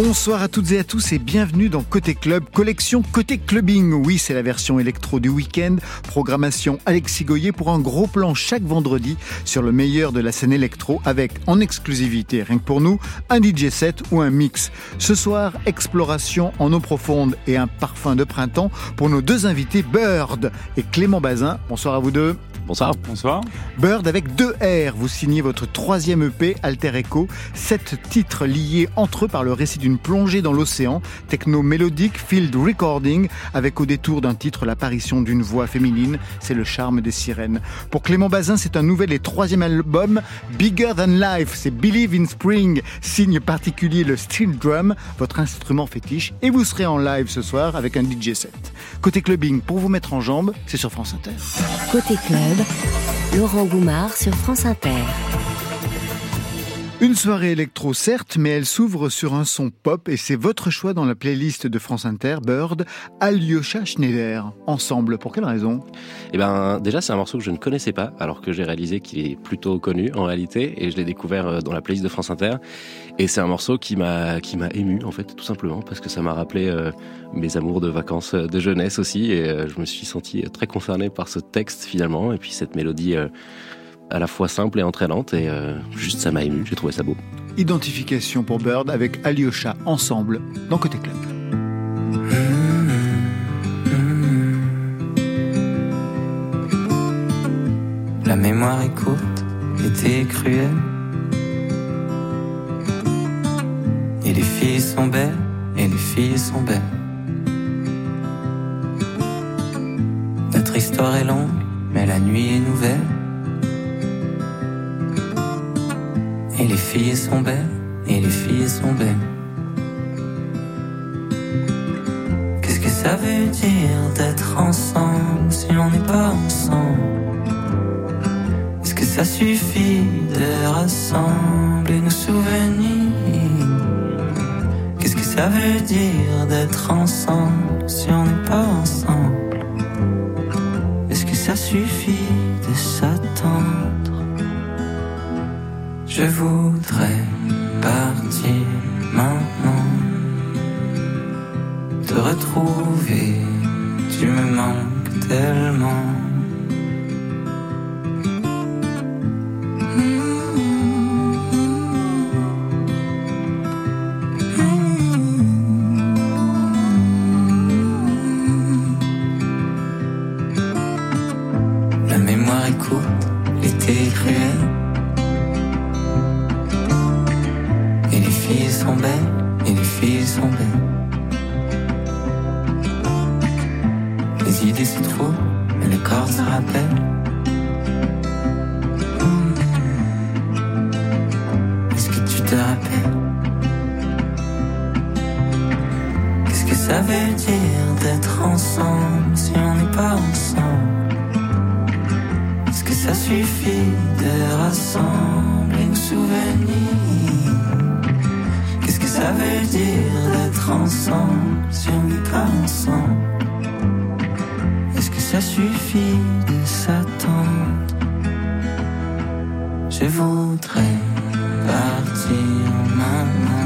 Bonsoir à toutes et à tous et bienvenue dans Côté Club, collection Côté Clubbing. Oui, c'est la version électro du week-end. Programmation Alexis Goyer pour un gros plan chaque vendredi sur le meilleur de la scène électro avec en exclusivité, rien que pour nous, un DJ set ou un mix. Ce soir, exploration en eau profonde et un parfum de printemps pour nos deux invités Bird et Clément Bazin. Bonsoir à vous deux. Bonsoir. Bonsoir. Bird avec deux R. Vous signez votre troisième EP, Alter Echo. Sept titres liés entre eux par le récit d'une plongée dans l'océan. Techno mélodique, field recording, avec au détour d'un titre l'apparition d'une voix féminine. C'est le charme des sirènes. Pour Clément Bazin, c'est un nouvel et troisième album, Bigger Than Life. C'est Believe in Spring. Signe particulier, le steel drum, votre instrument fétiche. Et vous serez en live ce soir avec un DJ set. Côté clubbing, pour vous mettre en jambe, c'est sur France Inter. Côté club. Laurent Goumard sur France Inter. Une soirée électro, certes, mais elle s'ouvre sur un son pop et c'est votre choix dans la playlist de France Inter, Bird, Alyosha Schneider. Ensemble, pour quelle raison? Eh ben, déjà, c'est un morceau que je ne connaissais pas, alors que j'ai réalisé qu'il est plutôt connu en réalité, et je l'ai découvert euh, dans la playlist de France Inter. Et c'est un morceau qui m'a qui m'a ému en fait, tout simplement, parce que ça m'a rappelé euh, mes amours de vacances euh, de jeunesse aussi, et je me suis senti très concerné par ce texte finalement, et puis cette mélodie. À la fois simple et entraînante et euh, juste ça m'a ému, j'ai trouvé ça beau. Identification pour Bird avec Alyosha ensemble dans Côté Club. La mémoire est courte, l'été est cruel. Et les filles sont belles, et les filles sont belles. Notre histoire est longue, filles sont belles, ça veut dire d'être ensemble si on n'est pas ensemble? Est-ce que ça suffit de rassembler nos souvenirs? Qu'est-ce que ça veut dire d'être ensemble si on n'est pas ensemble? Est-ce que ça suffit de s'attendre? Je voudrais partir maintenant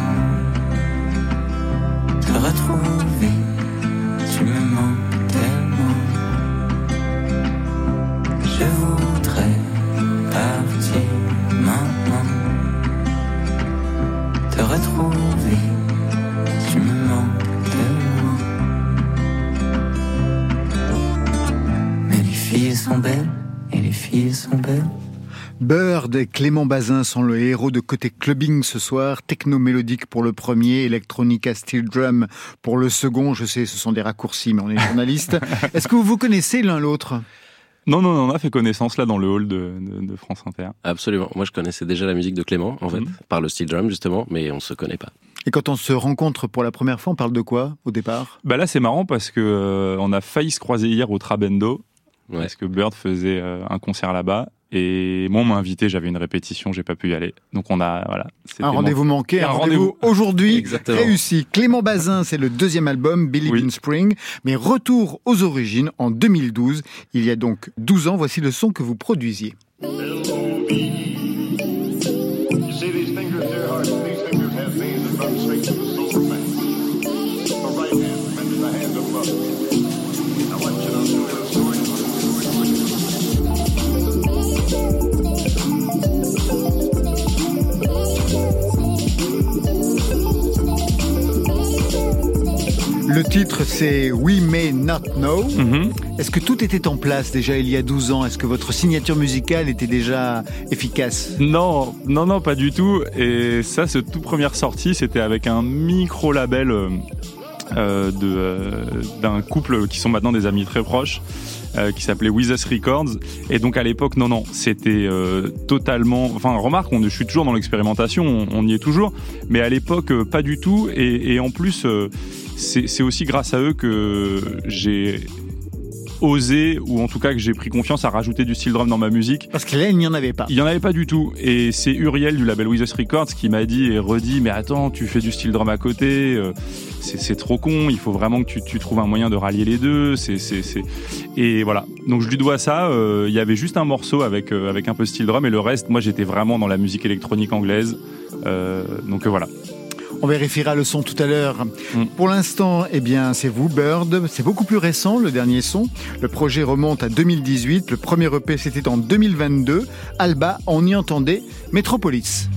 Bird et Clément Bazin sont le héros de côté clubbing ce soir. Techno mélodique pour le premier, Electronica Steel Drum pour le second. Je sais, ce sont des raccourcis, mais on est journaliste. Est-ce que vous vous connaissez l'un l'autre? Non, non, non, on a fait connaissance là dans le hall de, de, de France Inter. Absolument. Moi, je connaissais déjà la musique de Clément, en fait, Mhm. par le steel drum justement, mais on se connaît pas. Et quand on se rencontre pour la première fois, on parle de quoi au départ? Bah là, c'est marrant parce que euh, on a failli se croiser hier au Trabendo Ouais. parce que Bird faisait euh, un concert là-bas Et moi, on m'a invité, j'avais une répétition, j'ai pas pu y aller. Donc on a, voilà. Un rendez-vous manqué, un, rendez-vous aujourd'hui réussi. Clément Bazin, c'est le deuxième album, Billy in Spring, mais retour aux origines en 2012. Il y a donc 12 ans, voici le son que vous produisiez. Le titre, c'est We May Not Know. Mhm. Est-ce que tout était en place déjà il y a 12 ans? Est-ce que votre signature musicale était déjà efficace? Non, non, non, pas du tout. Et ça, cette toute première sortie, c'était avec un micro-label euh, euh, euh, d'un couple qui sont maintenant des amis très proches. qui s'appelait With Us Records et donc à l'époque non non c'était totalement enfin remarque on, je suis toujours dans l'expérimentation on, y est toujours mais à l'époque pas du tout et, et en plus c'est aussi grâce à eux que j'ai osé, ou en tout cas que j'ai pris confiance à rajouter du steel drum dans ma musique. Parce que là, il n'y en avait pas. Il n'y en avait pas du tout. Et c'est Uriel du label With Us Records qui m'a dit et redit, mais attends, tu fais du steel drum à côté, euh, c'est trop con, il faut vraiment que tu, tu, trouves un moyen de rallier les deux. C'est Et voilà. Donc je lui dois ça. Euh, il y avait juste un morceau avec, euh, avec un peu steel drum et le reste, moi j'étais vraiment dans la musique électronique anglaise. donc voilà. On vérifiera le son tout à l'heure. Mm. Pour l'instant, eh bien, c'est vous, Bird. C'est beaucoup plus récent, le dernier son. Le projet remonte à 2018. Le premier EP, c'était en 2022. Alba, on y entendait Metropolis.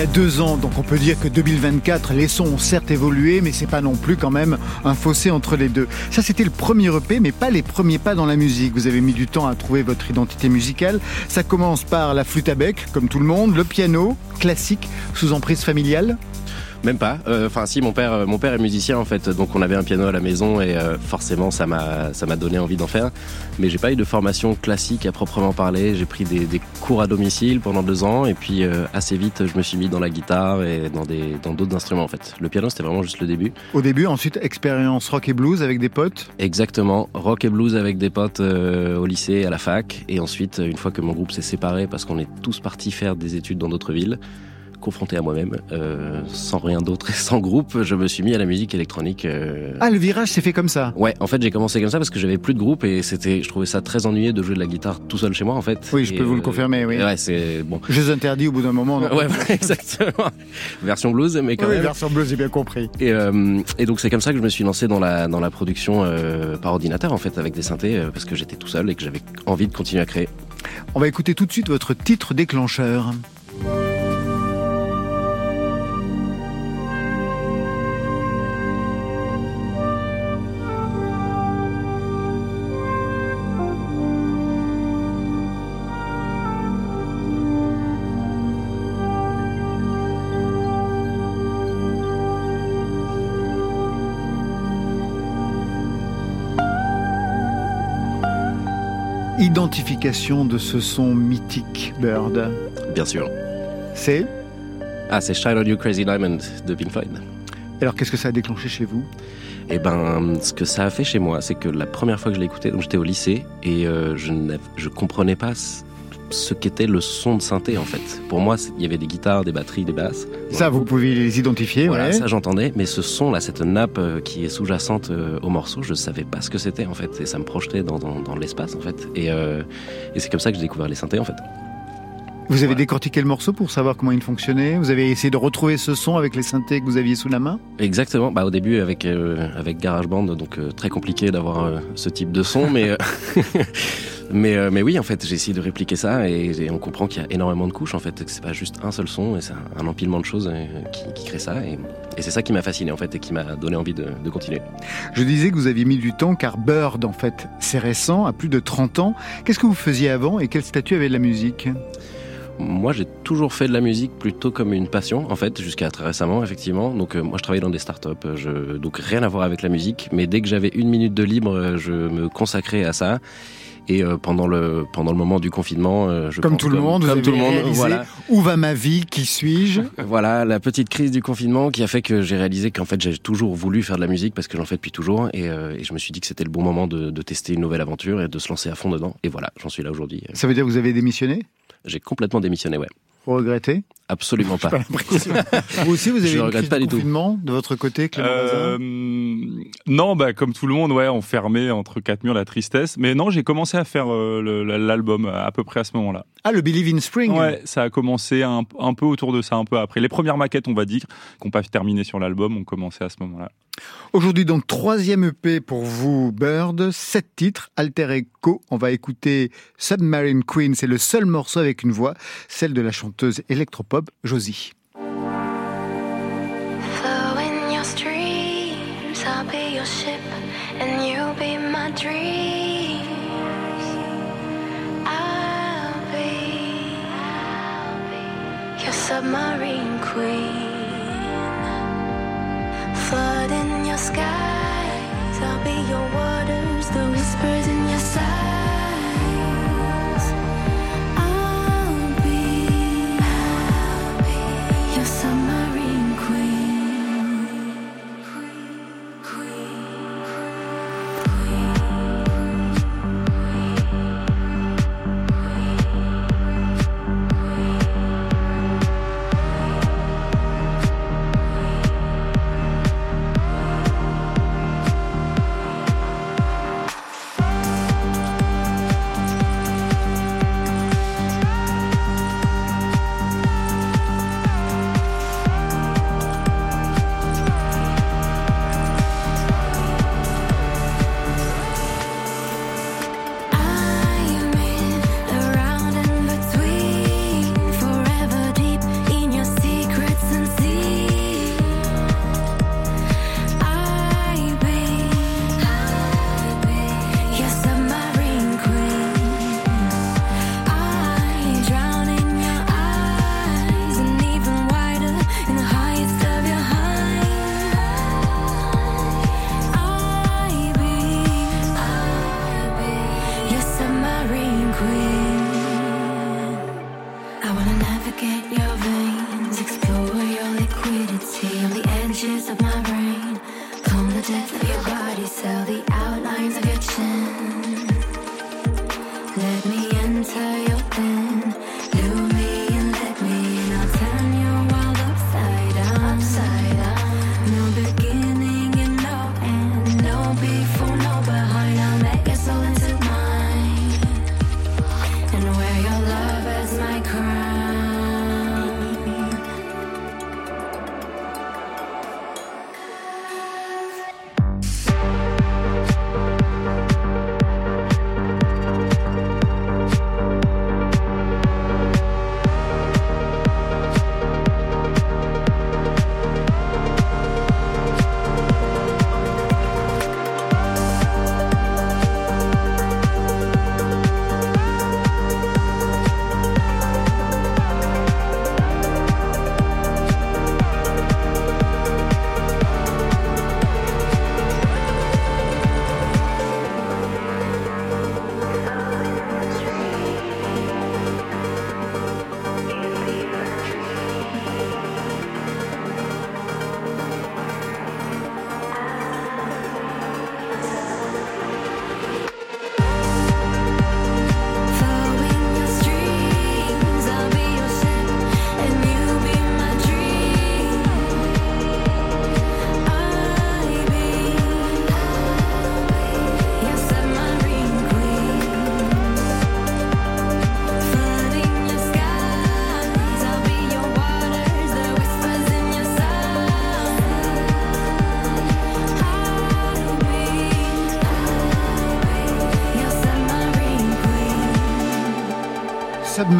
Y a deux ans, donc on peut dire que 2024, les sons ont certes évolué, mais c'est pas non plus quand même un fossé entre les deux. Ça, c'était le premier EP, mais pas les premiers pas dans la musique. Vous avez mis du temps à trouver votre identité musicale. Ça commence par la flûte à bec, comme tout le monde, le piano, classique, sous emprise familiale. Même pas. Euh, enfin, si, mon père, mon père est musicien en fait, donc on avait un piano à la maison et euh, forcément ça m'a, ça m'a donné envie d'en faire. Mais j'ai pas eu de formation classique à proprement parler. J'ai pris des, des, cours à domicile pendant deux ans et puis euh, assez vite je me suis mis dans la guitare et dans des, dans d'autres instruments en fait. Le piano c'était vraiment juste le début. Au début, ensuite expérience rock et blues avec des potes. Exactement, rock et blues avec des potes au lycée, à la fac et ensuite une fois que mon groupe s'est séparé parce qu'on est tous partis faire des études dans d'autres villes confronté à moi-même, euh, sans rien d'autre et sans groupe, je me suis mis à la musique électronique. Euh. Ah, le virage s'est fait comme ça Ouais, en fait, j'ai commencé comme ça parce que j'avais plus de groupe et c'était, je trouvais ça très ennuyé de jouer de la guitare tout seul chez moi, en fait. Oui, je peux vous le euh, confirmer, oui. Ouais, c'est bon. Je interdis au bout d'un moment. Ouais, exactement. version blues, mais quand oui, même. version blues, j'ai bien compris. Et, et donc c'est comme ça que je me suis lancé dans la dans la production par ordinateur, en fait, avec des synthés, parce que j'étais tout seul et que j'avais envie de continuer à créer. On va écouter tout de suite votre titre déclencheur. Identification de ce son mythique, Bird Bien sûr. C'est Ah, c'est Shine on You Crazy Diamond de Pink Floyd. Alors, qu'est-ce que ça a déclenché chez vous? Eh ben, ce que ça a fait chez moi, c'est que la première fois que je l'ai écouté, donc j'étais au lycée et euh, je ne je comprenais pas ce qu'était le son de synthé en fait. Pour moi, il y avait des guitares, des batteries, des basses. Ça, vous pouvez les identifier, voilà, ça j'entendais, mais ce son là, cette nappe euh, qui est sous-jacente euh, au morceau, je savais pas ce que c'était en fait, et ça me projetait dans, dans, l'espace en fait. Et, euh, et c'est comme ça que j'ai découvert les synthés en fait. Vous avez décortiqué le morceau pour savoir comment il fonctionnait Vous avez essayé de retrouver ce son avec les synthés que vous aviez sous la main? Exactement. Bah, au début avec avec GarageBand, donc très compliqué d'avoir ce type de son, mais Mais, euh, mais oui, en fait, j'ai essayé de répliquer ça et, on comprend qu'il y a énormément de couches, en fait, que c'est pas juste un seul son, et c'est un, empilement de choses euh, qui, crée ça. Et, c'est ça qui m'a fasciné, en fait, et qui m'a donné envie de, de, continuer. Je disais que vous aviez mis du temps, car Bird, en fait, c'est récent, à plus de 30 ans. Qu'est-ce que vous faisiez avant et quel statut avait la musique? Moi, j'ai toujours fait de la musique plutôt comme une passion, en fait, jusqu'à très récemment, effectivement. Donc, euh, moi, je travaillais dans des startups, je... donc rien à voir avec la musique. Mais dès que j'avais une minute de libre, je me consacrais à ça. Et euh, pendant le pendant le moment du confinement, euh, je comme tout le monde, comme tout le monde, voilà. Où va ma vie Qui suis-je? Voilà, la petite crise du confinement qui a fait que j'ai réalisé qu'en fait j'ai toujours voulu faire de la musique parce que j'en fais depuis toujours, et, euh, et, je me suis dit que c'était le bon moment de, de, tester une nouvelle aventure et de se lancer à fond dedans. Et voilà, j'en suis là aujourd'hui. Ça veut dire que vous avez démissionné? J'ai complètement démissionné, ouais. Vous regrettez Absolument pas. vous aussi, vous avez une crise de confinement de votre côté, Clément euh, Non, bah, comme tout le monde, ouais, on fermait entre quatre murs la tristesse. Mais non, j'ai commencé à faire euh, l'album à peu près à ce moment-là. Ah, le Believe in Spring Ouais, ça a commencé un, un, peu autour de ça, un peu après. Les premières maquettes, on va dire, qu'on pas terminé sur l'album, ont commencé à ce moment-là. Aujourd'hui, donc, troisième EP pour vous, Bird. Sept titres, Alter Echo. On va écouter Submarine Queen. C'est le seul morceau avec une voix, celle de la chanteuse électropop Josie. submarine queen your skies. I'll be your waters,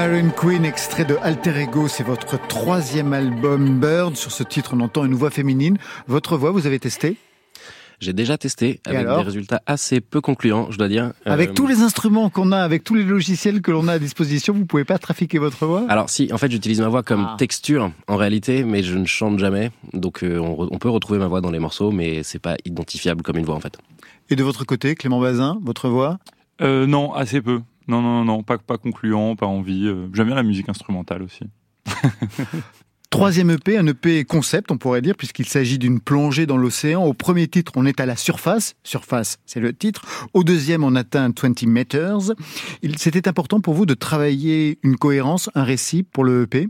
Submarine Queen, extrait de Alter Ego, c'est votre troisième album Bird. Sur ce titre, on entend une voix féminine. Votre voix, vous avez testé j'ai déjà testé avec des résultats assez peu concluants, je dois dire. Avec euh, tous les instruments qu'on a, avec tous les logiciels que l'on a à disposition, vous pouvez pas trafiquer votre voix? Alors si, en fait, j'utilise ma voix comme ah. texture en réalité, mais je ne chante jamais. Donc euh, on, peut retrouver ma voix dans les morceaux, mais c'est pas identifiable comme une voix en fait. Et de votre côté, Clément Bazin, votre voix? Euh, Non, assez peu. Non, non, non, pas, pas concluant, pas envie. Euh, j'aime bien la musique instrumentale aussi. Troisième EP, un EP concept, on pourrait dire, puisqu'il s'agit d'une plongée dans l'océan. Au premier titre, on est à la surface. Surface, c'est le titre. Au deuxième, on atteint 20 meters. C'était important pour vous de travailler une cohérence, un récit pour le EP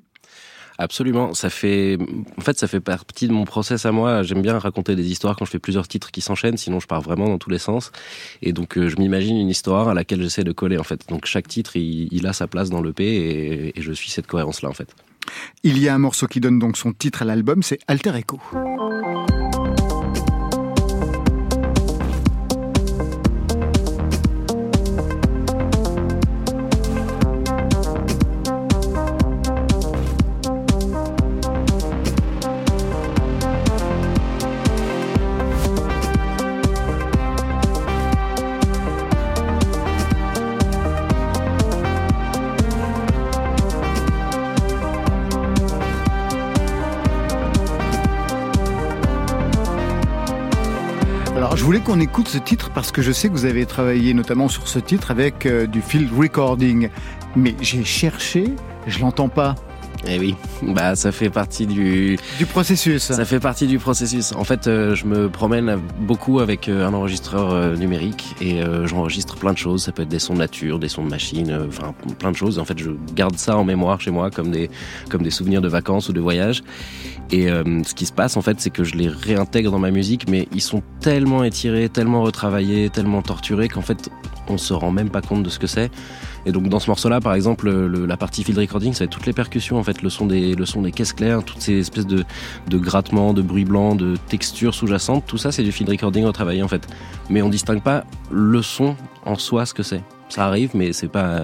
Absolument. Ça fait, en fait, ça fait partie de mon process à moi. J'aime bien raconter des histoires quand je fais plusieurs titres qui s'enchaînent, sinon je pars vraiment dans tous les sens. Et donc, euh, je m'imagine une histoire à laquelle j'essaie de coller, en fait. Donc, chaque titre, il, a sa place dans l'EP et, et je suis cette cohérence-là, en fait. Il y a un morceau qui donne donc son titre à l'album, c'est Alter Echo. Qu'on écoute ce titre parce que je sais que vous avez travaillé notamment sur ce titre avec euh, du field recording. Mais j'ai cherché, je l'entends pas. Eh oui, bah ça fait partie du du processus. Ça fait partie du processus. En fait, euh, je me promène beaucoup avec euh, un enregistreur numérique et j'enregistre plein de choses. Ça peut être des sons de nature, des sons de machine, enfin plein de choses. En fait, je garde ça en mémoire chez moi comme des comme des souvenirs de vacances ou de voyages. Et euh, ce qui se passe en fait, c'est que je les réintègre dans ma musique, mais ils sont tellement étirés, tellement retravaillés, tellement torturés qu'en fait, on se rend même pas compte de ce que c'est. Et donc dans ce morceau-là, par exemple, la partie field recording, ça va être toutes les percussions, en fait, le son des, le son des caisses claires, toutes ces espèces de, de grattements, de bruit blanc, de textures sous-jacentes, tout ça, c'est du field recording retravaillé en fait. Mais on distingue pas le son en soi, ce que c'est. Ça arrive, mais c'est pas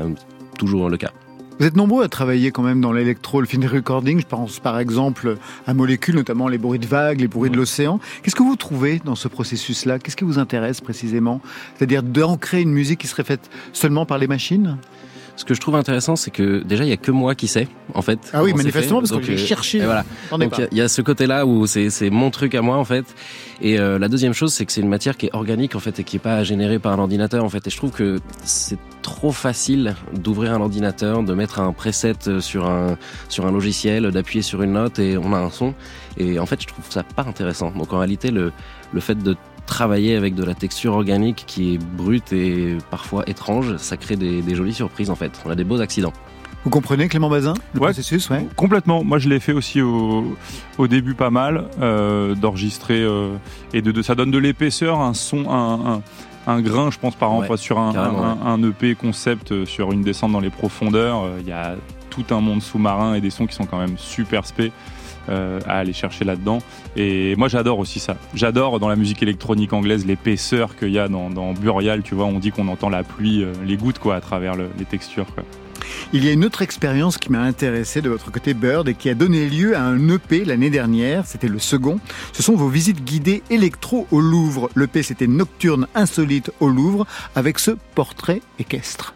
toujours le cas. Vous êtes nombreux à travailler quand même dans l'électro, le film recording. Je pense par exemple à molécules, notamment les bruits de vagues, les bruits de l'océan. Qu'est-ce que vous trouvez dans ce processus-là? Qu'est-ce qui vous intéresse précisément? C'est-à-dire d'ancrer une musique qui serait faite seulement par les machines? Ce que je trouve intéressant, c'est que déjà, il y a que moi qui sais, en fait. Ah oui, manifestement, parce que j'ai euh, cherché. Voilà. Donc, il y, a ce côté-là où c'est mon truc à moi, en fait. Et euh, la deuxième chose, c'est que c'est une matière qui est organique, en fait, et qui est pas générée par un ordinateur, en fait. Et je trouve que c'est trop facile d'ouvrir un ordinateur, de mettre un preset sur un, sur un logiciel, d'appuyer sur une note et on a un son. Et en fait, je trouve ça pas intéressant. Donc, en réalité, le, le fait de travailler avec de la texture organique qui est brute et parfois étrange, ça crée des, jolies surprises en fait. On a des beaux accidents. Vous comprenez Clément Bazin le processus ouais. Complètement. Moi, je l'ai fait aussi au, début pas mal euh, d'enregistrer euh, et de, ça donne de l'épaisseur, un son, un, grain, je pense par exemple sur un, un, EP concept euh, sur une descente dans les profondeurs. Il y a tout un monde sous-marin et des sons qui sont quand même super spé. Euh, à aller chercher là-dedans. Et moi, j'adore aussi ça. J'adore dans la musique électronique anglaise l'épaisseur qu'il y a dans, Burial. Tu vois, on dit qu'on entend la pluie, euh, les gouttes quoi, à travers les textures. Quoi. Il y a une autre expérience qui m'a intéressé de votre côté Bird et qui a donné lieu à un EP l'année dernière, c'était le second. Ce sont vos visites guidées électro au Louvre. L'EP c'était Nocturne insolite au Louvre avec ce portrait équestre.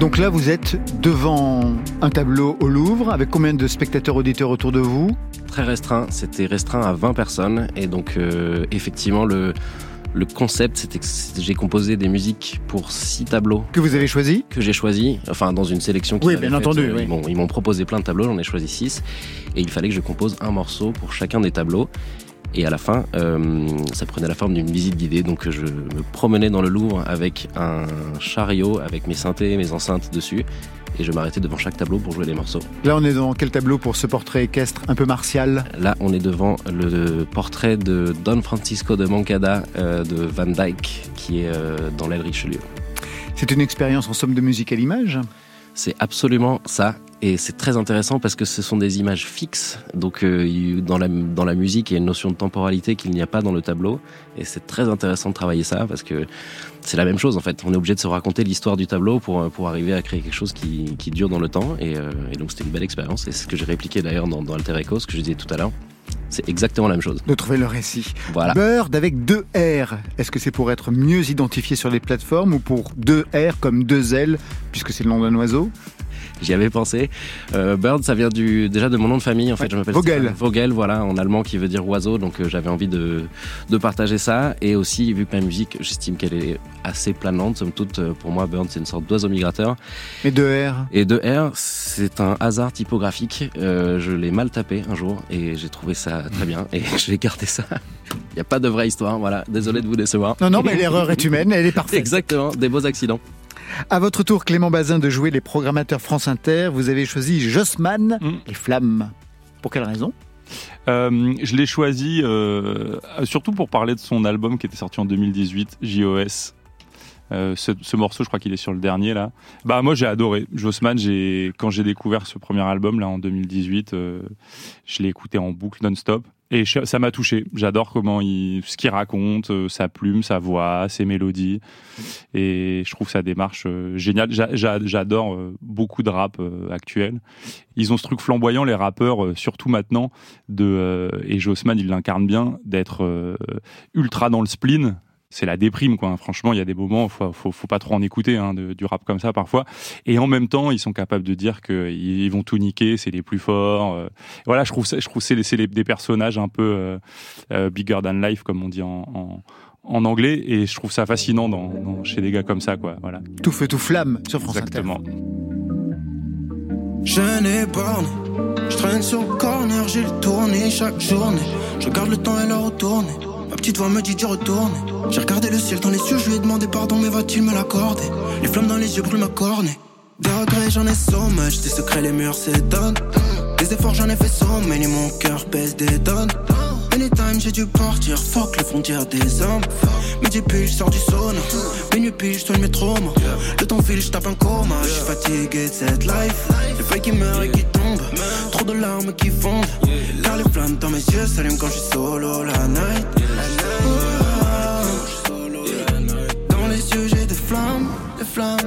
Donc là, vous êtes devant un tableau au Louvre, avec combien de spectateurs auditeurs autour de vous? Très restreint, c'était restreint à 20 personnes. Et donc, euh, effectivement, le, le concept, c'était que j'ai composé des musiques pour six tableaux. Que vous avez choisi? Que j'ai choisi, enfin dans une sélection qui Oui, bien entendu. Euh, ils m'ont proposé plein de tableaux, j'en ai choisi six. Et il fallait que je compose un morceau pour chacun des tableaux. Et à la fin, euh, ça prenait la forme d'une visite guidée. Donc je me promenais dans le Louvre avec un chariot, avec mes synthés, mes enceintes dessus. Et je m'arrêtais devant chaque tableau pour jouer les morceaux. Là, on est dans quel tableau pour ce portrait équestre un peu martial? Là, on est devant le portrait de Don Francisco de Moncada euh, de Van Dyck, qui est euh, dans l'aile Richelieu. C'est une expérience en somme de musique à l'image? C'est absolument ça. Et c'est très intéressant parce que ce sont des images fixes. Donc euh, dans, la, dans la musique, il y a une notion de temporalité qu'il n'y a pas dans le tableau. Et c'est très intéressant de travailler ça parce que c'est la même chose en fait. On est obligé de se raconter l'histoire du tableau pour, pour arriver à créer quelque chose qui, qui dure dans le temps. Et, euh, et donc c'était une belle expérience. Et c'est ce que j'ai répliqué d'ailleurs dans, dans Alter Echo, ce que je disais tout à l'heure. C'est exactement la même chose. De trouver le récit. Voilà. Bird avec deux R. Est-ce que c'est pour être mieux identifié sur les plateformes ou pour deux R comme deux L, puisque c'est le nom d'un oiseau? J'y avais pensé. Euh, Bird, ça vient du, déjà de mon nom de famille. En fait, Ouais. je m'appelle Vogel. Vogel, voilà, en allemand qui veut dire oiseau. Donc, euh, j'avais envie de, de partager ça. Et aussi, vu que ma musique, j'estime qu'elle est assez planante, somme toute, euh, pour moi, Bird, c'est une sorte d'oiseau migrateur. Mais deux R. Et de R, c'est un hasard typographique. Euh, je l'ai mal tapé un jour et j'ai trouvé ça très bien. Et j'ai gardé ça. Il n'y a pas de vraie histoire, voilà. Désolé de vous décevoir. Non, non, mais l'erreur est humaine, elle est parfaite. Exactement, des beaux accidents. À votre tour, Clément Bazin, de jouer les programmateurs France Inter. Vous avez choisi Jossman, Mm. les flammes. Pour quelle raison? Euh, je l'ai choisi euh, surtout pour parler de son album qui était sorti en 2018, JOS. Euh, ce, ce morceau, je crois qu'il est sur le dernier là. Bah moi j'ai adoré. Jossman, j'ai quand j'ai découvert ce premier album là en 2018, euh, je l'ai écouté en boucle non-stop et ça m'a touché. J'adore comment il, ce qu'il raconte, euh, sa plume, sa voix, ses mélodies et je trouve sa démarche euh, géniale. J'a- j'a- J'adore euh, beaucoup de rap actuel. Ils ont ce truc flamboyant les rappeurs, surtout maintenant de et Jossman il l'incarne bien d'être ultra dans le spleen c'est la déprime quoi franchement il y a des moments faut faut, faut pas trop en écouter hein, de- du rap comme ça parfois et en même temps ils sont capables de dire que ils, ils vont tout niquer c'est les plus forts euh. voilà je trouve ça je trouve c'est des personnages un peu euh, euh, bigger than life comme on dit en, en en anglais et je trouve ça fascinant dans, dans- chez des gars comme ça quoi voilà Tout feu, tout flamme sur France Inter. exactement Je n'ai borné. Je traîne sur le corner, j'ai le tourné chaque journée. Je regarde le temps et la retourner. Ma petite voix me dit d'y retourner. J'ai regardé le ciel dans les yeux, je lui ai demandé pardon, mais va-t-il me l'accorder? Les flammes dans les yeux brûlent ma cornée. Des regrets, j'en ai so much. Des secrets, les murs s'étonnent. Des efforts, j'en ai fait so many. Mon cœur pèse des tonnes. Anytime, j'ai dû partir. Fuck les frontières des hommes. Midi pile, sors du sauna. Minuit pile, soigne mes traumas. Le temps file, je tape un coma. Je suis fatigué de cette life. Les feuilles qui meurent et qui tombent. Trop de larmes qui fondent. Car les flammes dans mes yeux s'allument quand je suis solo la night. Dans les yeux, j'ai des flammes, des flammes,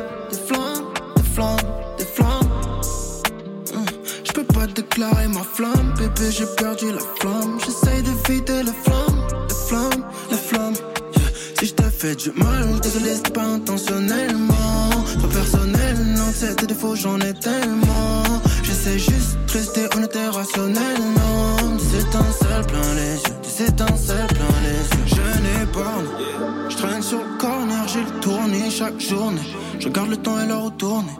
déclarer ma flamme, bébé, j'ai perdu la flamme. J'essaye de vider les flammes, les flammes, les flammes. Yeah. Si je t'ai fait du mal, désolé, c'est pas intentionnellement. Pas personnel, non, c'est des défauts, j'en ai tellement. J'essaie juste de rester honnête et rationnel, non. Des étincelles plein les yeux, des étincelles plein les yeux. Je n'ai pas, je traîne sur le corner, j'ai le tourné chaque journée. Je regarde le temps et la retourner.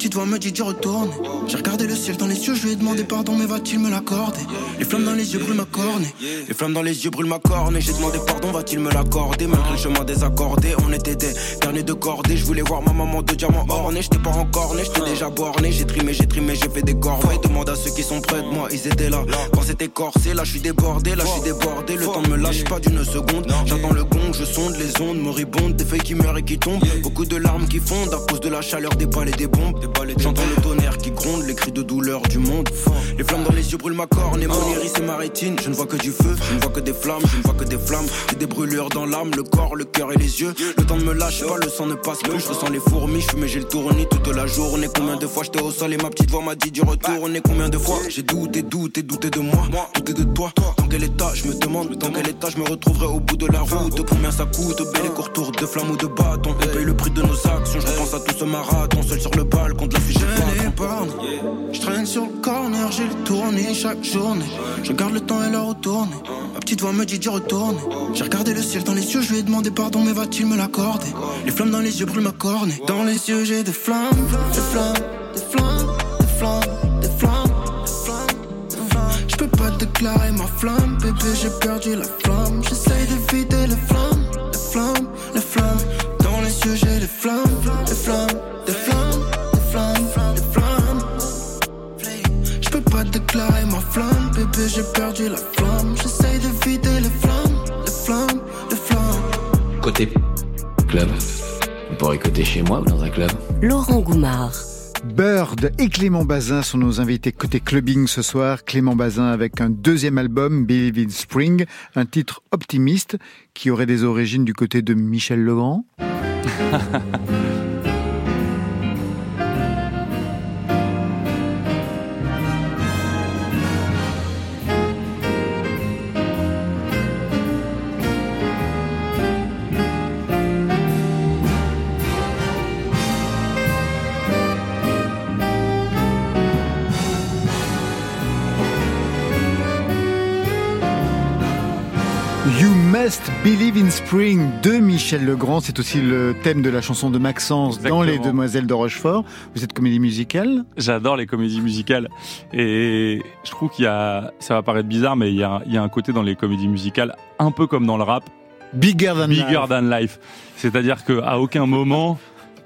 Ma petite voix me dit d'y retourner. J'ai regardé le ciel dans les yeux, je lui ai demandé pardon, mais va-t-il me l'accorder? Les flammes dans les yeux brûlent ma cornée. Les flammes dans les yeux brûlent ma cornée. J'ai demandé pardon, va-t-il me l'accorder? Malgré le chemin désaccordé, on était des derniers de cordée. Je voulais voir ma maman de diamant orné. J'étais pas encore né, j'étais déjà borné. J'ai trimé, j'ai trimé, j'ai fait des corvées. Demande à ceux qui sont près de moi, ils étaient là. Quand c'était corsé, là je suis débordé, là je suis débordé. Le temps me lâche pas d'une seconde. J'entends le gong, je sonde les ondes moribondes. Des feuilles qui meurent et qui tombent. Beaucoup de larmes qui fondent à cause de la chaleur des balles et des bombes. J'entends le tonnerre qui les cris de douleur du monde. Les flammes dans les yeux brûlent ma corne et mon iris et ma rétine. Je ne vois que du feu, je ne vois que des flammes, je ne vois que des flammes. J'ai des brûlures dans l'âme, le corps, le cœur et les yeux. Le temps ne me lâche pas, le sang ne passe plus. Je ressens les fourmis, je et j'ai le tournis toute la journée. Combien de fois j'étais au sol et ma petite voix m'a dit du retourner? Combien de fois j'ai douté, douté, douté de moi, douté de toi? Dans quel état je me demande, dans quel état je me retrouverai au bout de la route? Combien ça coûte, belle et court tour de flamme ou de bâton. On paye le prix de nos actions, je repense à tout ce marathon. Seul sur le balcon de la fusée. Je n'ai pas, je traîne sur le corner, j'ai le tourné chaque journée. Je regarde le temps et la retourner. Ma petite voix me dit d'y retourner. J'ai regardé le ciel dans les yeux, je lui ai demandé pardon, mais va-t-il me l'accorder? Les flammes dans les yeux brûlent ma cornée. Dans les yeux, j'ai des flammes, des flammes, des flammes, des flammes, des flammes, des flammes, des flammes. Je peux pas déclarer ma flamme, bébé, j'ai perdu la flamme. J'essaye de vider bébé, j'ai perdu la flamme. J'essaye de vider les flammes, les flammes, les flammes. Côté club, pour écouter chez moi ou dans un club. Laurent Goumard. Bird et Clément Bazin sont nos invités côté clubbing ce soir. Clément Bazin avec un deuxième album, Believe in Spring, un titre optimiste qui aurait des origines du côté de Michel Legrand. Must Believe in Spring de Michel Legrand. C'est aussi le thème de la chanson de Maxence dans. Les Demoiselles de Rochefort. Vous êtes comédie musicale? J'adore les comédies musicales et je trouve qu'il y a, ça va paraître bizarre, mais il y a, il y a un côté dans les comédies musicales, un peu comme dans le rap, Bigger Than bigger Life. than life. C'est-à-dire qu'à aucun moment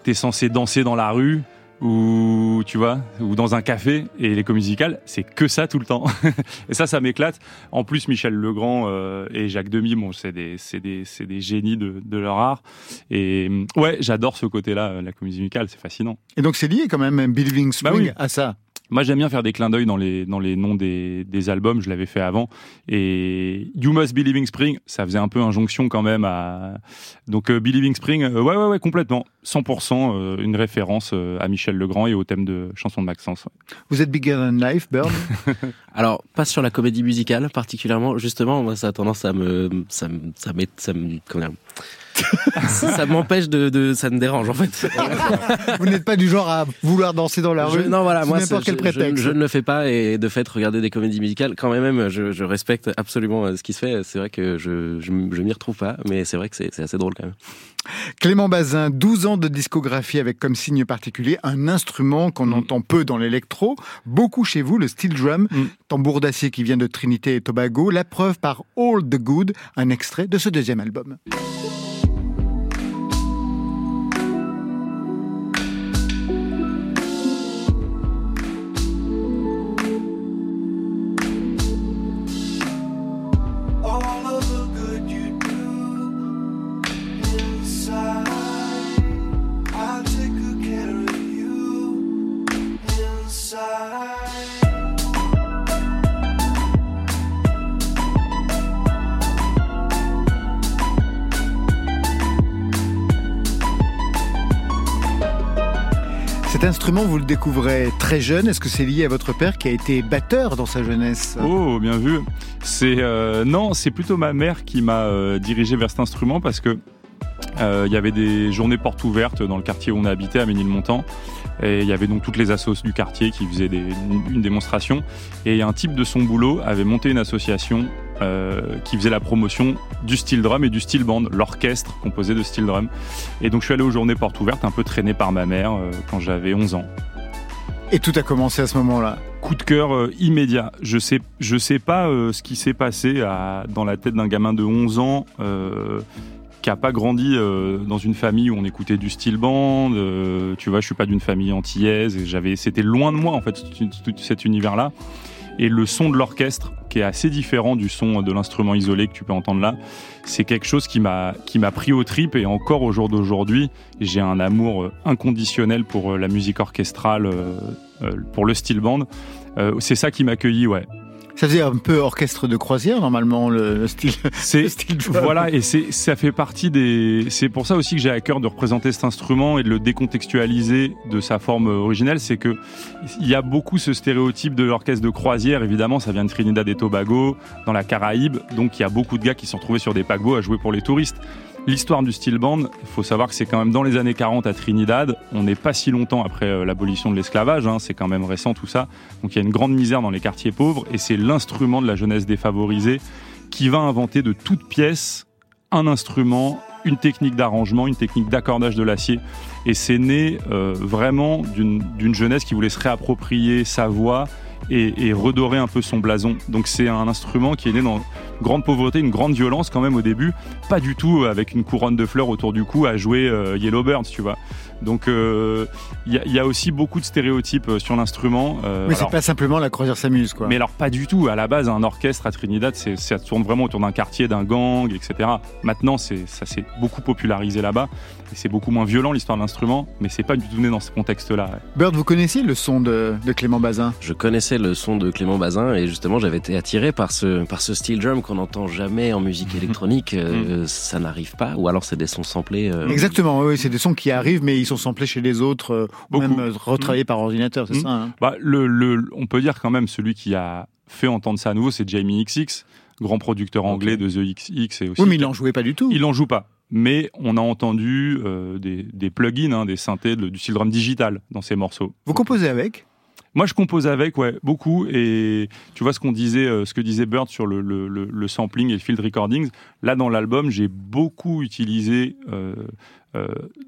t'es censé danser dans la rue ou tu vois ou dans un café et les comédies musicales c'est que ça tout le temps et ça ça m'éclate en plus Michel Legrand euh, et Jacques Demy bon c'est des c'est des c'est des génies de, de leur art et ouais j'adore ce côté là la comédie musicale c'est fascinant Et donc c'est lié quand même, Spring, Bah oui. à ça. Moi, j'aime bien faire des clins d'œil dans les, dans les noms des, des albums. Je l'avais fait avant. Et You Must Believing Spring, ça faisait un peu injonction quand même à. Donc, euh, Believing Spring, euh, ouais, ouais, ouais, complètement. 100% euh, une référence euh, à Michel Legrand et au thème de chanson de Maxence. ouais. Vous êtes Bigger Than Life, Bird Alors, pas sur la comédie musicale particulièrement. Justement, moi, ça a tendance à me, ça me, ça m'est, ça me, comment dire, ça, m'empêche de, de, ça me dérange en fait. Vous n'êtes pas du genre à vouloir danser dans la Je- rue non, voilà, moi, n'importe quel je, je- prétexte. je ne le fais pas et de fait, regarder des comédies musicales, quand même, je, je respecte absolument euh, ce qui se fait. C'est vrai que je, je, m'y retrouve pas, mais c'est vrai que c'est c'est assez drôle quand même. Clément Bazin, 12 ans de discographie avec comme signe particulier un instrument qu'on Mm. entend peu dans l'électro, beaucoup chez vous, le steel drum, Mm. tambour d'acier qui vient de Trinité et Tobago, la preuve par All the Good, un extrait de ce deuxième album. Vous le découvrez très jeune. Est-ce que c'est lié à votre père qui a été batteur dans sa jeunesse? Oh, bien vu. C'est euh, non, c'est plutôt ma mère qui m'a euh, dirigé vers cet instrument parce que euh, il y avait des journées portes ouvertes dans le quartier où on habitait à Ménilmontant et il y avait donc toutes les assos du quartier qui faisaient une démonstration et un type de son boulot avait monté une association euh, qui faisait la promotion du steel drum et du steel band, l'orchestre composé de steel drum. Et donc je suis allé aux journées portes ouvertes un peu traîné par ma mère euh, quand j'avais 11 ans Et tout a commencé à ce moment-là. coup de cœur euh, immédiat. Je sais, je sais pas ce qui s'est passé à- dans la tête d'un gamin de 11 ans qui a pas grandi euh, dans une famille où on écoutait du steel band. euh, tu vois, je suis pas d'une famille antillaise et j'avais, c'était loin de moi en fait tout, tout cet univers-là. Et le son de l'orchestre, qui est assez différent du son de l'instrument isolé que tu peux entendre là, c'est quelque chose qui m'a qui m'a pris au trip et encore au jour d'aujourd'hui, j'ai un amour euh, inconditionnel pour euh, la musique orchestrale, euh, pour le steel band. C'est ça qui m'accueillit, ouais. Ça faisait un peu orchestre de croisière, normalement, le, le style. C'est Le steel drum. voilà et c'est ça fait partie des c'est pour ça aussi que j'ai à cœur de représenter cet instrument et de le décontextualiser de sa forme originelle, c'est que il y a beaucoup ce stéréotype de l'orchestre de croisière évidemment, ça vient de Trinidad et Tobago dans la Caraïbe, donc il y a beaucoup de gars qui se sont retrouvés sur des paquebots à jouer pour les touristes. L'histoire du steel band, il faut savoir que c'est quand même dans les années 40 à Trinidad. On n'est pas si longtemps après euh, l'abolition de l'esclavage, hein, c'est quand même récent tout ça. Donc il y a une grande misère dans les quartiers pauvres et c'est l'instrument de la jeunesse défavorisée qui va inventer de toutes pièces un instrument, une technique d'arrangement, une technique d'accordage de l'acier. Et c'est né euh, vraiment d'une d'une jeunesse qui voulait se réapproprier sa voix et, et redorer un peu son blason. Donc c'est un instrument qui est né dans grande pauvreté, une grande violence quand même au début, pas du tout avec une couronne de fleurs autour du cou à jouer Yellowbirds, tu vois. Donc il y, a aussi beaucoup de stéréotypes sur l'instrument. mais c'est pas simplement la croisière s'amuse, quoi. Mais alors pas du tout. À la base, un orchestre à Trinidad, c'est, ça tourne vraiment autour d'un quartier, d'un gang, etc. Maintenant, ça s'est beaucoup popularisé là-bas. Et c'est beaucoup moins violent l'histoire de l'instrument, mais c'est pas du tout né dans ce contexte-là. Bird, vous connaissiez le son de, Clément Bazin? Je connaissais le son de Clément Bazin et justement j'avais été attiré par ce, par ce steel drum qu'on n'entend jamais en musique électronique. Euh, mm. ça n'arrive pas, ou alors c'est des sons samplés. Euh. Exactement, oui, c'est des sons qui arrivent, mais ils sont samplés chez les autres, euh, ou même retravaillés mm. par ordinateur, c'est mm. ça hein? Bah, le, le, On peut dire quand même celui qui a fait entendre ça à nouveau, c'est Jamie XX, grand producteur anglais de The XX. Et aussi, oui, mais il n'en jouait pas du tout. Il n'en joue pas. Mais on a entendu euh, des, plugins, hein, des synthés, du style drum digital dans ces morceaux. Vous composez avec? Moi, je compose avec, ouais, beaucoup. Et tu vois ce qu'on disait, euh, ce que disait Bird sur le, sampling et le field recordings. Là, dans l'album, j'ai beaucoup utilisé euh,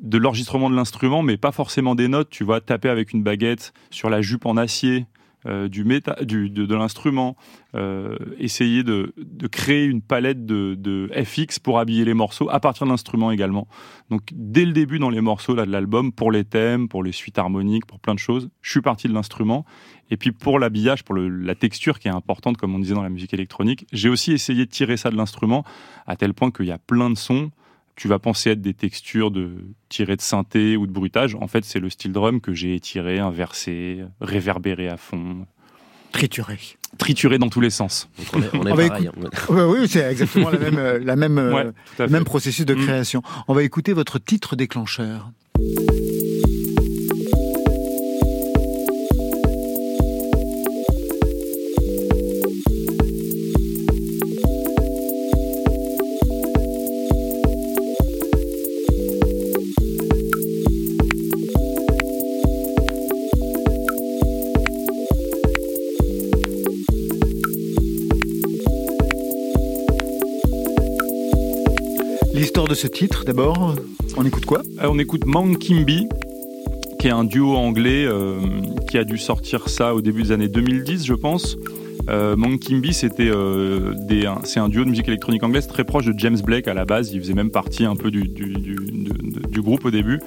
de l'enregistrement de l'instrument, mais pas forcément des notes. Tu vois, taper avec une baguette sur la jupe en acier, du, méta, du de, l'instrument, euh, essayer de, de, créer une palette de, de, FX pour habiller les morceaux à partir de l'instrument également. Donc dès le début dans les morceaux là, de l'album, pour les thèmes, pour les suites harmoniques, pour plein de choses, je suis parti de l'instrument. Et puis pour l'habillage, pour le, la texture qui est importante, comme on disait dans la musique électronique, j'ai aussi essayé de tirer ça de l'instrument à tel point qu'il y a plein de sons tu vas penser être des textures de tirées de synthé ou de bruitage. En fait, c'est le style drum que j'ai étiré, inversé, réverbéré à fond. Trituré. Trituré dans tous les sens. on est, on est pareil. Hein. oui, c'est exactement la même, euh, la même, euh, le même processus de mm. création. On va écouter votre titre déclencheur. De ce titre d'abord On écoute quoi? Euh, On écoute Kimby qui est un duo anglais euh, qui a dû sortir ça au début des années 2010, je pense. Euh, Kimby, c'était euh, c'est un duo de musique électronique anglaise très proche de James Blake à la base. Il faisait même partie un peu du, du, du groupe au début.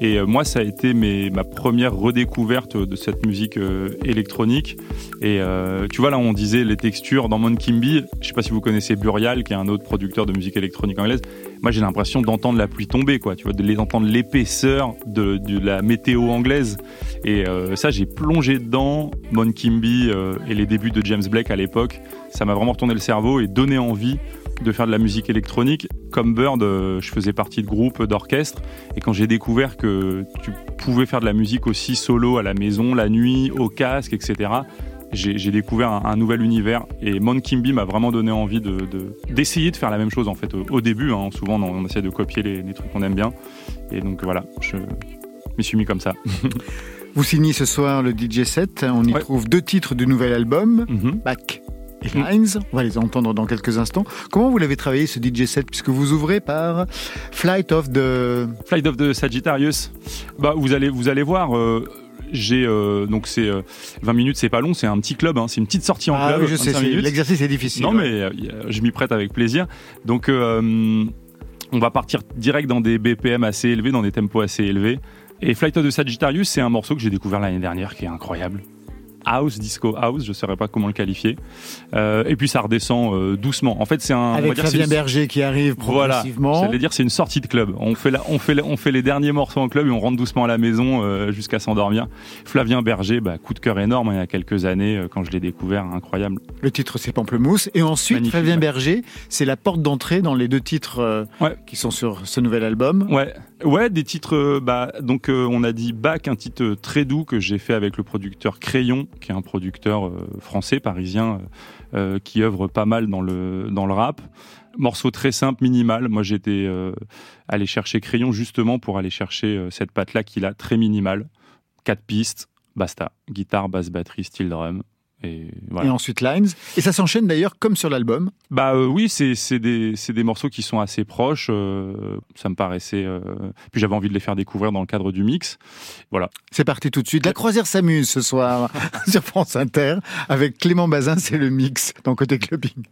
Et euh, moi, ça a été ma première redécouverte de cette musique euh, électronique. Et euh, tu vois, là, on disait les textures dans Mon Kimby. Je sais pas si vous connaissez Burial, qui est un autre producteur de musique électronique anglaise. Moi, j'ai l'impression d'entendre la pluie tomber, quoi. Tu vois, de les entendre l'épaisseur de, la météo anglaise. Et ça, j'ai plongé dedans. Mon Kimby et les débuts de James Blake à l'époque, ça m'a vraiment retourné le cerveau et donné envie de faire de la musique électronique. Comme Bird, euh, je faisais partie de groupes d'orchestre et quand j'ai découvert que tu pouvais faire de la musique aussi solo à la maison, la nuit, au casque, etc., j'ai découvert un, nouvel univers et Mon Kimby m'a vraiment donné envie d'essayer de, faire la même chose en fait au, début. Hein. souvent on, essaie de copier les, trucs qu'on aime bien et donc voilà, je m'y suis mis comme ça. Vous signez ce soir le DJ set. On y trouve deux titres du nouvel album, mm-hmm. Back Lines. On va les entendre dans quelques instants. Comment vous l'avez travaillé ce DJ set puisque vous ouvrez par Flight of the Flight of the Sagittarius. Bah vous allez vous allez voir. Euh, j'ai euh, donc c'est 20 euh, minutes, c'est pas long, c'est un petit club, hein, c'est une petite sortie en ah, club. Oui, je sais, l'exercice est difficile. Non, mais je m'y prête avec plaisir. Donc on va partir direct dans des BPM assez élevés, dans des tempos assez élevés. Et Flight of the Sagittarius, c'est un morceau que j'ai découvert l'année dernière, qui est incroyable house, disco house, je ne saurais pas comment le qualifier. Euh, et puis ça redescend euh, doucement. En fait, c'est un. Avec Flavien Berger qui arrive progressivement. Voilà, j'allais dire c'est une sortie de club. On fait, la, on fait, on fait les derniers morceaux en club et on rentre doucement à la maison euh, jusqu'à s'endormir. Flavien Berger, bah, coup de cœur énorme hein, il y a quelques années quand je l'ai découvert, incroyable. Le titre c'est Pamplemousse et ensuite Flavien Berger, c'est la porte d'entrée dans les deux titres qui sont sur ce nouvel album. Ouais, ouais, des titres. bah donc on a dit Bac, un titre très doux que j'ai fait avec le producteur Crayon qui est un producteur euh, français, parisien, euh, euh, qui œuvre pas mal dans le, dans le rap. Morceau très simple, minimal. Moi, j'étais allé chercher Crayon justement pour aller chercher cette patte-là qu'il a très minimale. Quatre pistes, basta. Guitare, basse, batterie, style drum. Et, ensuite Lines. Et ça s'enchaîne d'ailleurs comme sur l'album. Bah euh, oui, c'est des, des, morceaux qui sont assez proches. Euh, ça me paraissait. Euh, puis j'avais envie de les faire découvrir dans le cadre du mix. Voilà. C'est parti tout de suite. La croisière s'amuse ce soir sur France Inter avec Clément Bazin. C'est le mix dans Côté Clubbing.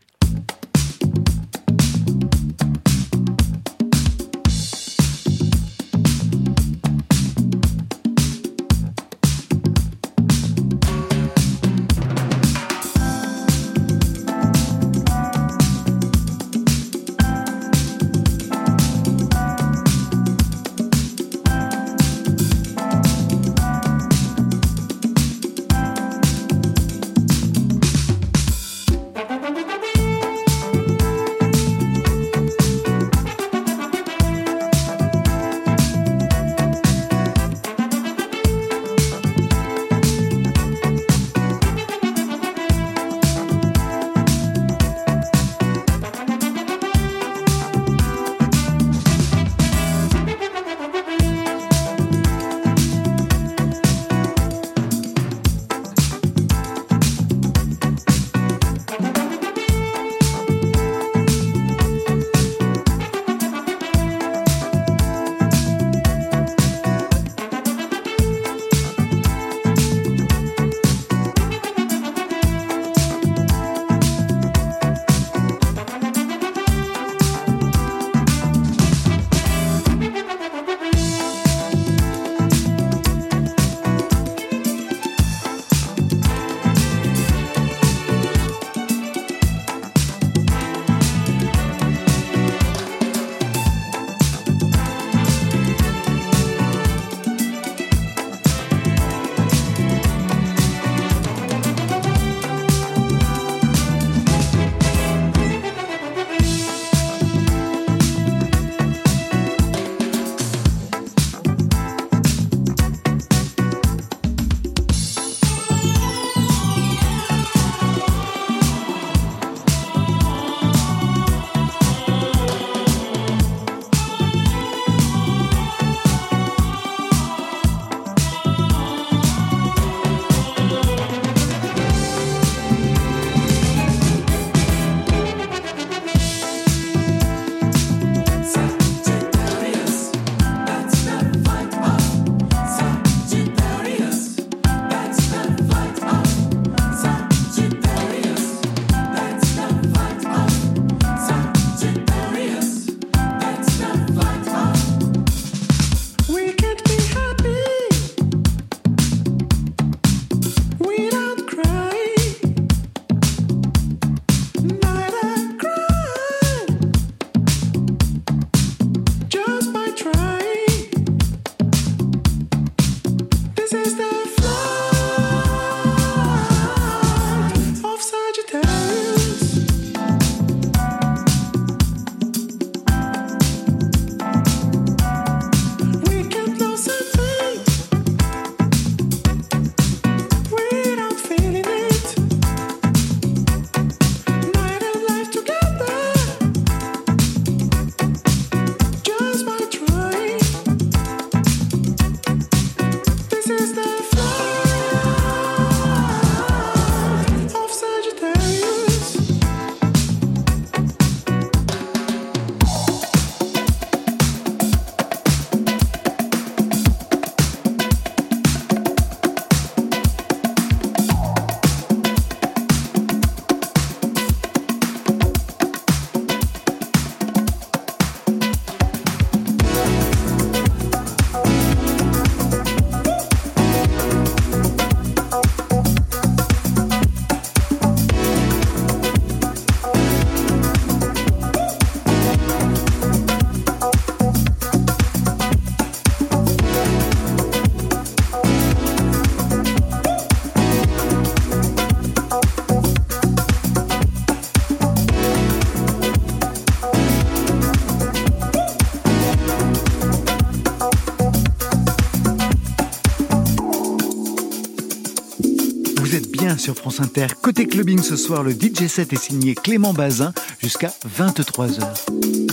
Bien sur France Inter. Côté clubbing ce soir, le DJ set est signé Clément Bazin jusqu'à 23h.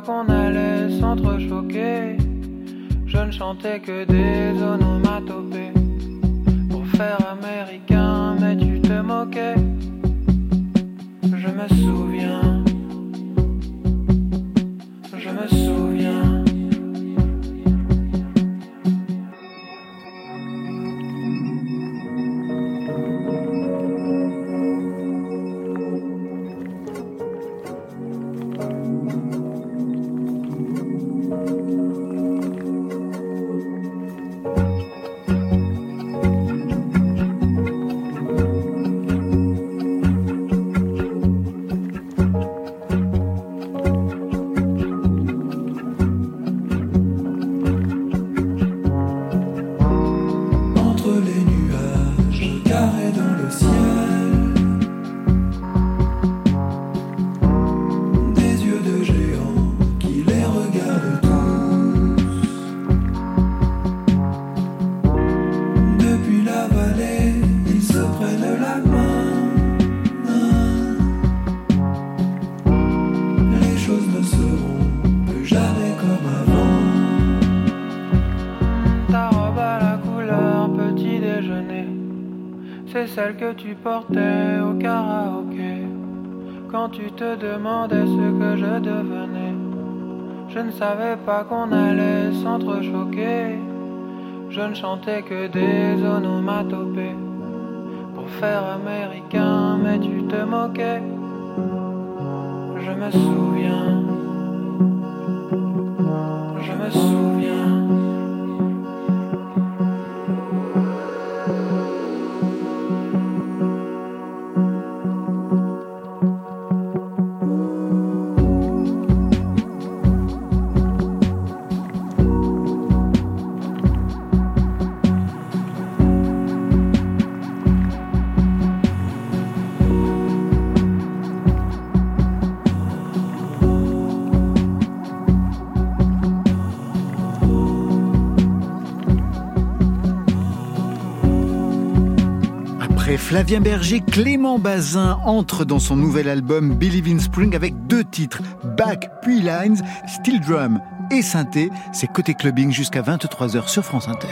Qu'on allait s'entrechoquer. Je ne chantais que des tu portais au karaoké quand tu te demandais ce que je devenais. Je ne savais pas qu'on allait s'entrechoquer. Je ne chantais que des onomatopées pour faire américain, mais tu te moquais. Je me souviens, Flavien Berger, Clément Bazin entre dans son nouvel album Believe in Spring avec deux titres, Back puis Lines, Steel Drum et Synthé. C'est côté clubbing jusqu'à 23h sur France Inter.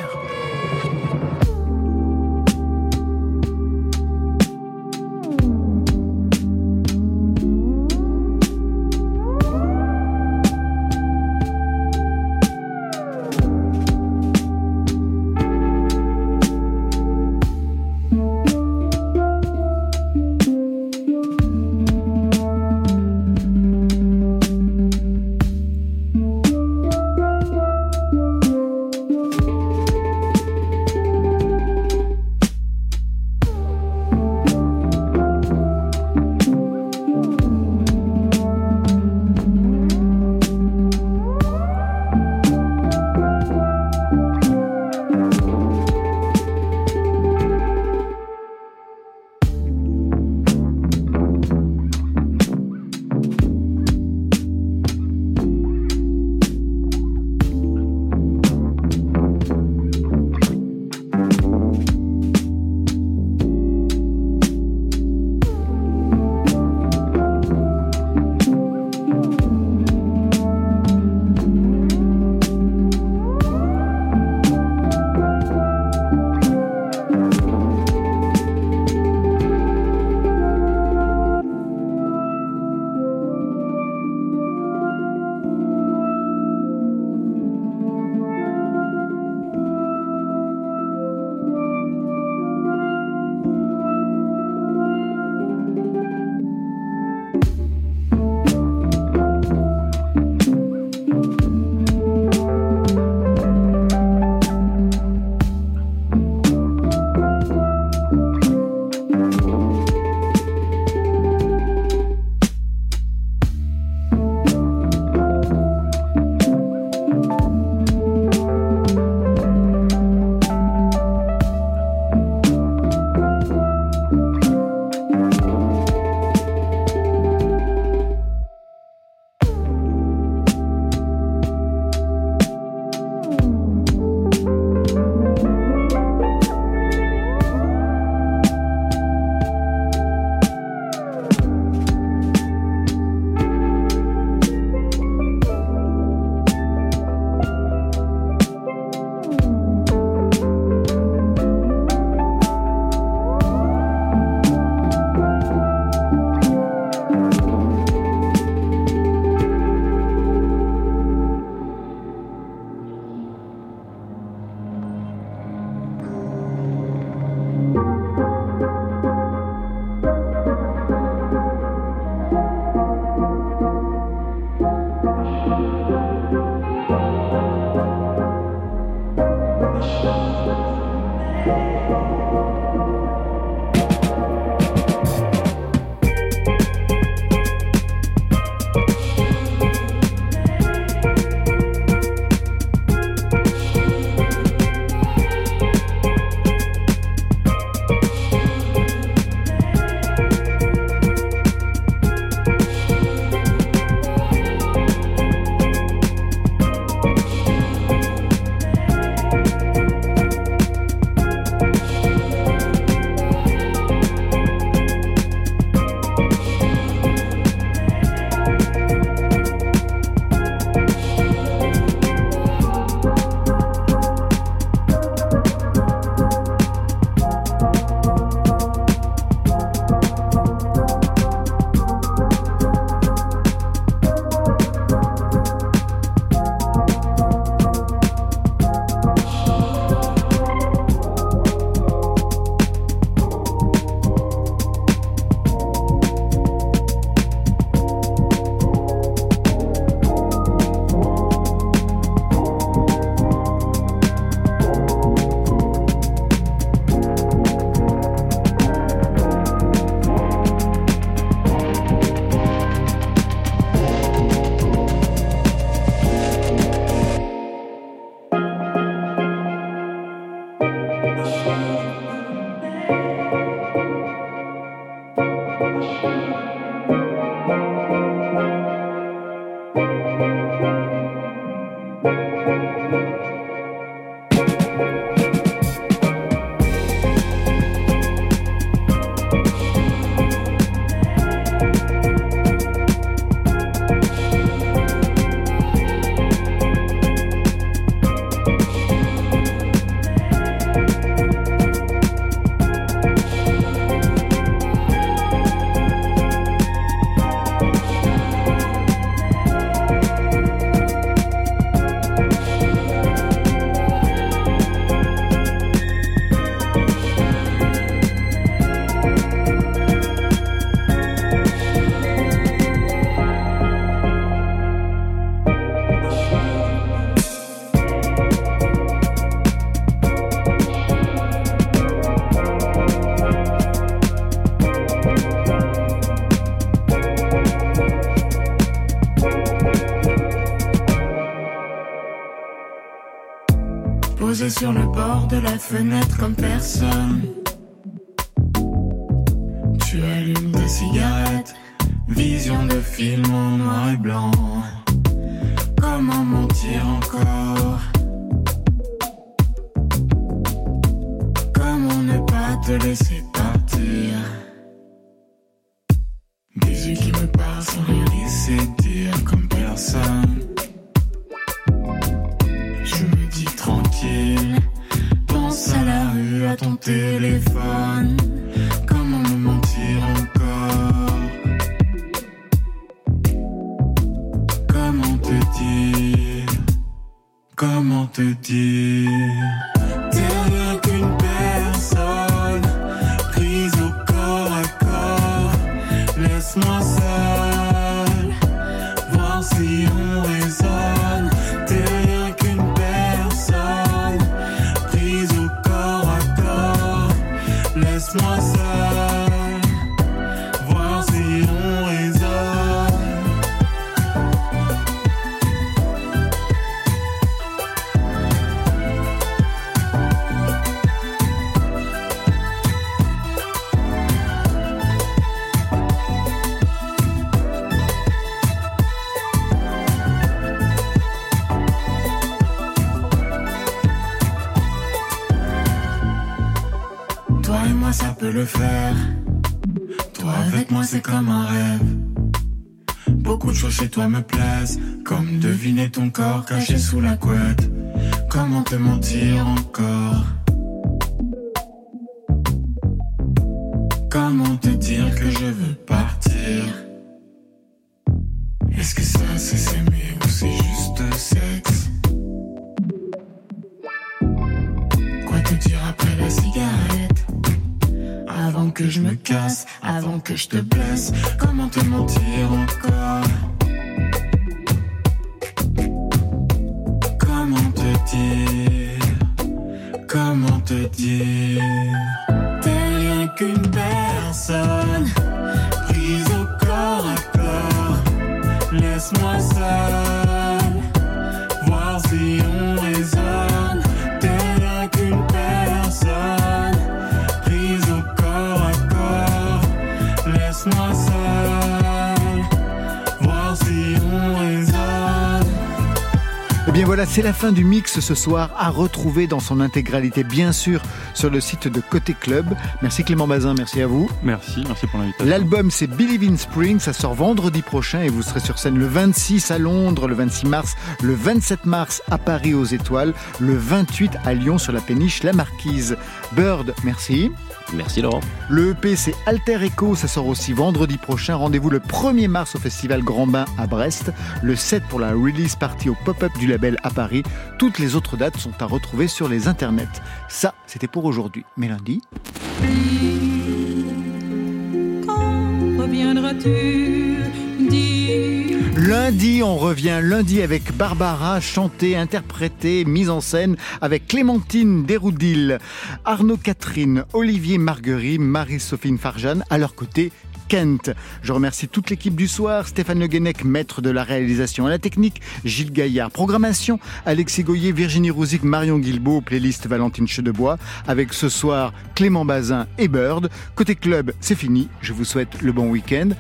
Le faire. Toi avec moi c'est comme un rêve. Beaucoup de choses chez toi me plaisent, comme deviner ton corps caché sous la couette. Comment te mentir encore? Comment te dire que je que je te blesse. Comment te mentir encore? C'est la fin du mix ce soir à retrouver dans son intégralité, bien sûr, sur le site de Côté Club. Merci Clément Bazin, merci à vous. Merci, merci pour l'invitation. L'album c'est Believe in Spring, ça sort vendredi prochain et vous serez sur scène le 26 à Londres, le 26 mars, le 27 mars à Paris aux Étoiles, le 28 à Lyon sur la péniche La Marquise. Bird, merci. Merci Laurent. Le EP c'est Alter Echo, ça sort aussi vendredi prochain. Rendez-vous le 1er mars au festival Grand Bain à Brest, le 7 pour la release party au pop-up du label à Paris. Toutes les autres dates sont à retrouver sur les internets. Ça, c'était pour aujourd'hui. Mais lundi? Quand reviendras-tu? Lundi, on revient lundi avec Barbara, chantée, interprétée, mise en scène avec Clémentine Déroudil, Arnaud Catherine, Olivier Marguerite, Marie-Sophine Farjane, à leur côté Kent. Je remercie toute l'équipe du soir, Stéphane Le Guenec, maître de la réalisation à la technique, Gilles Gaillard, programmation, Alexis Goyer, Virginie Rouzic, Marion Guilbault, playlist Valentine Chedebois, avec ce soir Clément Bazin et Bird. Côté club, c'est fini. Je vous souhaite le bon week-end.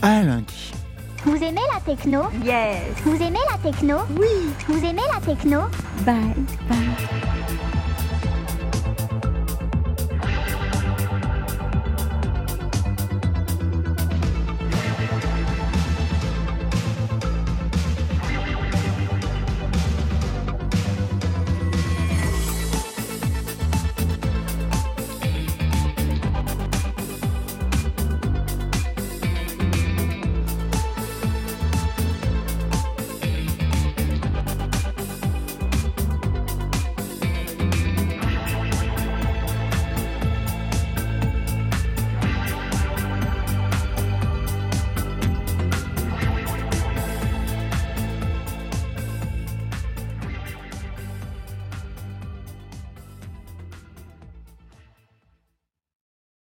À lundi. Vous aimez la techno Yes. Vous aimez la techno Oui. Vous aimez la techno Bye, bye.